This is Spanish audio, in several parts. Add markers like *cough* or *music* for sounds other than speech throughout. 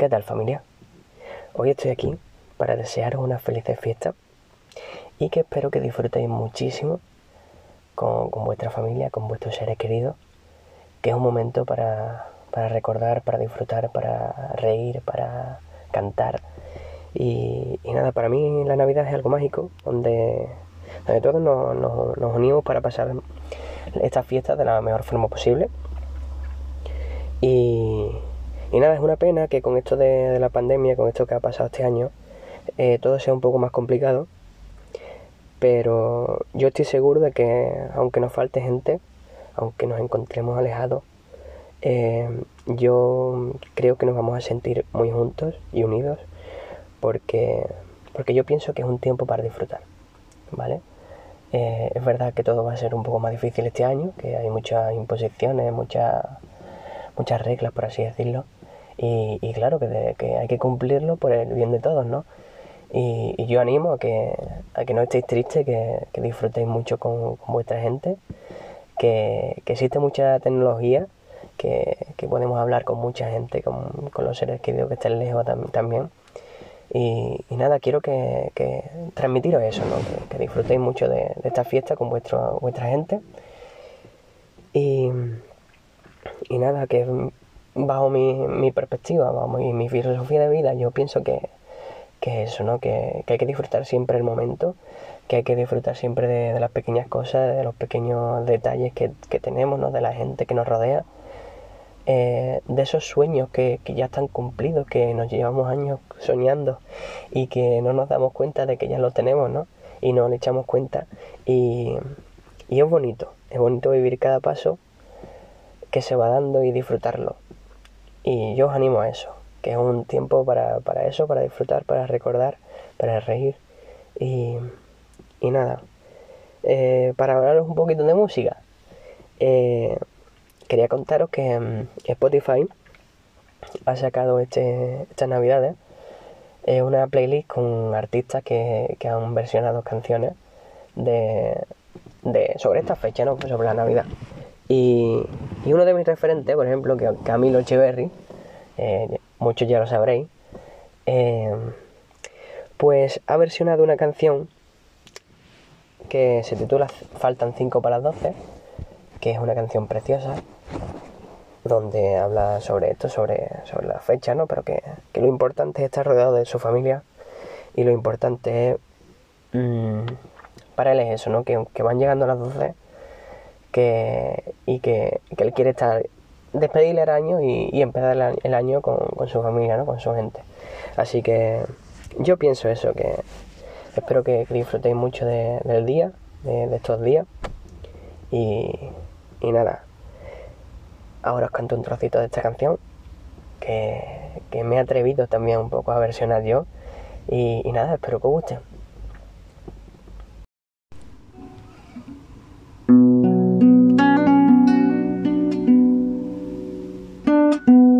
¿Qué tal familia? Hoy estoy aquí para desearos una feliz fiesta y que espero que disfrutéis muchísimo con, vuestra familia, con vuestros seres queridos, que es un momento para, recordar, para disfrutar, para reír, para cantar. Y, nada, para mí la Navidad es algo mágico, donde, todos nos, nos unimos para pasar estas fiestas de la mejor forma posible. Y, y nada, es una pena que con esto de, la pandemia, con esto que ha pasado este año, eh, todo sea un poco más complicado. Pero yo estoy seguro de que aunque nos falte gente, aunque nos encontremos alejados, eh, yo creo que nos vamos a sentir muy juntos y unidos porque, porque yo pienso que es un tiempo para disfrutar, ¿vale? Eh, es verdad que todo va a ser un poco más difícil este año, que hay muchas imposiciones, muchas, muchas reglas, por así decirlo, y, claro que, hay que cumplirlo por el bien de todos, ¿no? Y, yo animo a que, a que no estéis tristes, que, disfrutéis mucho con, vuestra gente, que, existe mucha tecnología, que, podemos hablar con mucha gente, con, los seres queridos que estén lejos también. Y, nada, quiero que, transmitiros eso, ¿no? que, disfrutéis mucho de, esta fiesta con vuestro, vuestra gente. Y, y nada, que bajo mi, mi perspectiva, bajo mi, mi, filosofía de vida, yo pienso que, que eso, ¿no? Que, que, hay que disfrutar siempre el momento, que hay que disfrutar siempre de, las pequeñas cosas, de los pequeños detalles que, que tenemos, ¿no? De la gente que nos rodea, eh, de esos sueños que, que ya están cumplidos, que nos llevamos años soñando y que no nos damos cuenta de que ya lo tenemos, ¿no? Y no le echamos cuenta y, y es bonito, es bonito vivir cada paso que se va dando y disfrutarlo. Y yo os animo a eso, que es un tiempo para, para eso, para disfrutar, para recordar, para reír. Y, y nada, eh, para hablaros un poquito de música, eh, quería contaros que mm, Spotify ha sacado este, estas navidades eh, una playlist con artistas que, que han versionado canciones de, de, sobre esta fecha, ¿no? sobre la Navidad. Y, uno de mis referentes, por ejemplo, que Camilo Echeverry, eh, muchos ya lo sabréis, eh, pues ha versionado una canción que se titula Faltan 5 para las 12, que es una canción preciosa, donde habla sobre esto, sobre, sobre la fecha, ¿no? Pero que, lo importante es estar rodeado de su familia y lo importante es, mm, para él es eso, ¿no? Que, que van llegando las 12 que, y que, él quiere estar despedirle el año y, empezar el, año con, su familia, ¿no? con su gente. Así que yo pienso eso, que espero que, disfrutéis mucho del día, de, estos días. Y, y, nada, ahora os canto un trocito de esta canción que, me he atrevido también un poco a versionar yo. Y, y nada, espero que os guste.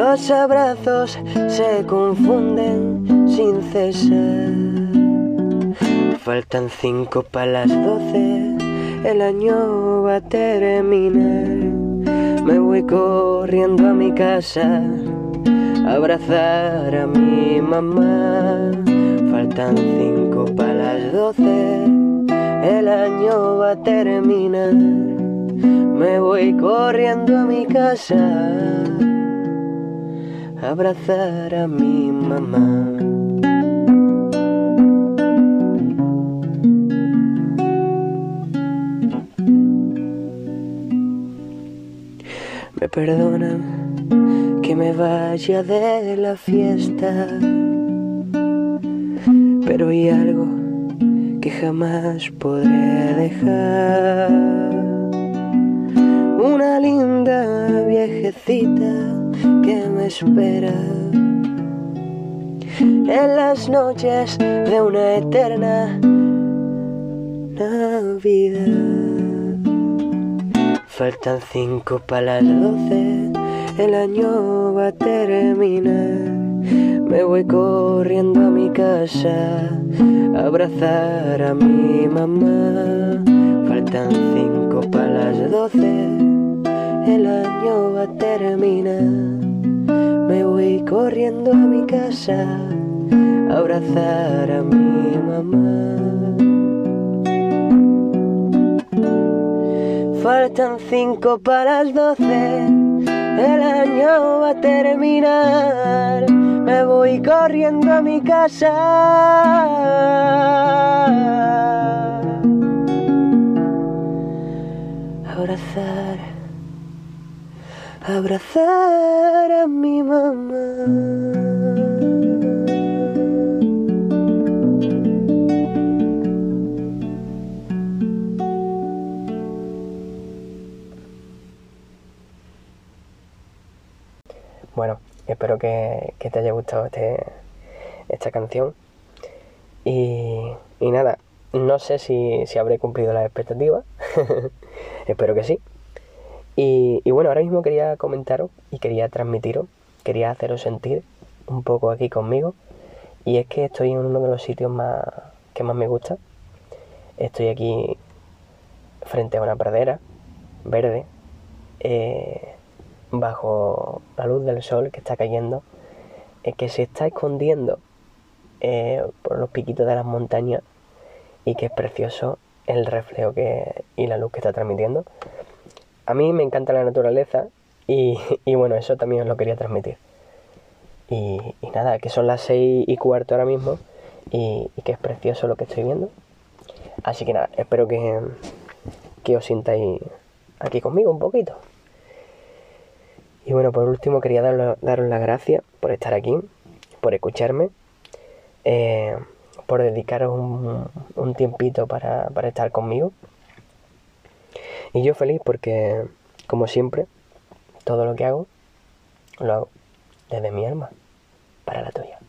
Los abrazos se confunden sin cesar. Faltan cinco para las doce el año va a terminar. Me voy corriendo a mi casa, a abrazar a mi mamá. Faltan cinco para las doce, el año va a terminar. Me voy corriendo a mi casa, abrazar a mi mamá. Me perdona que me vaya de la fiesta, pero hay algo que jamás podré dejar. Una linda que me espera en las noches de una eterna Navidad. Faltan cinco para las doce, el año va a terminar. Me voy corriendo a mi casa a abrazar a mi mamá. Faltan cinco para las doce, el año va a terminar. Me voy corriendo a mi casa a abrazar a mi mamá. Faltan cinco para las doce, el año va a terminar. Me voy corriendo a mi casa. Abrazar, abrazar a mi mamá. Bueno, espero que, te haya gustado este, esta canción. Y, nada, no sé si, habré cumplido las expectativas. *laughs* espero que sí. Y, bueno, ahora mismo quería comentaros y quería transmitiros, quería haceros sentir un poco aquí conmigo. Y es que estoy en uno de los sitios más que más me gusta. Estoy aquí frente a una pradera verde. Eh, bajo la luz del sol que está cayendo, es que se está escondiendo eh, por los piquitos de las montañas y que es precioso el reflejo que, y la luz que está transmitiendo. A mí me encanta la naturaleza *laughs* y, bueno, eso también os lo quería transmitir. Y, nada, que son las seis y cuarto ahora mismo y, que es precioso lo que estoy viendo. Así que nada, espero que, que os sintáis aquí conmigo un poquito. Y bueno, por último quería daros las gracias por estar aquí, por escucharme, eh, por dedicaros un, tiempito para, para estar conmigo. Y yo feliz porque, como siempre, todo lo que hago lo hago desde mi alma para la tuya.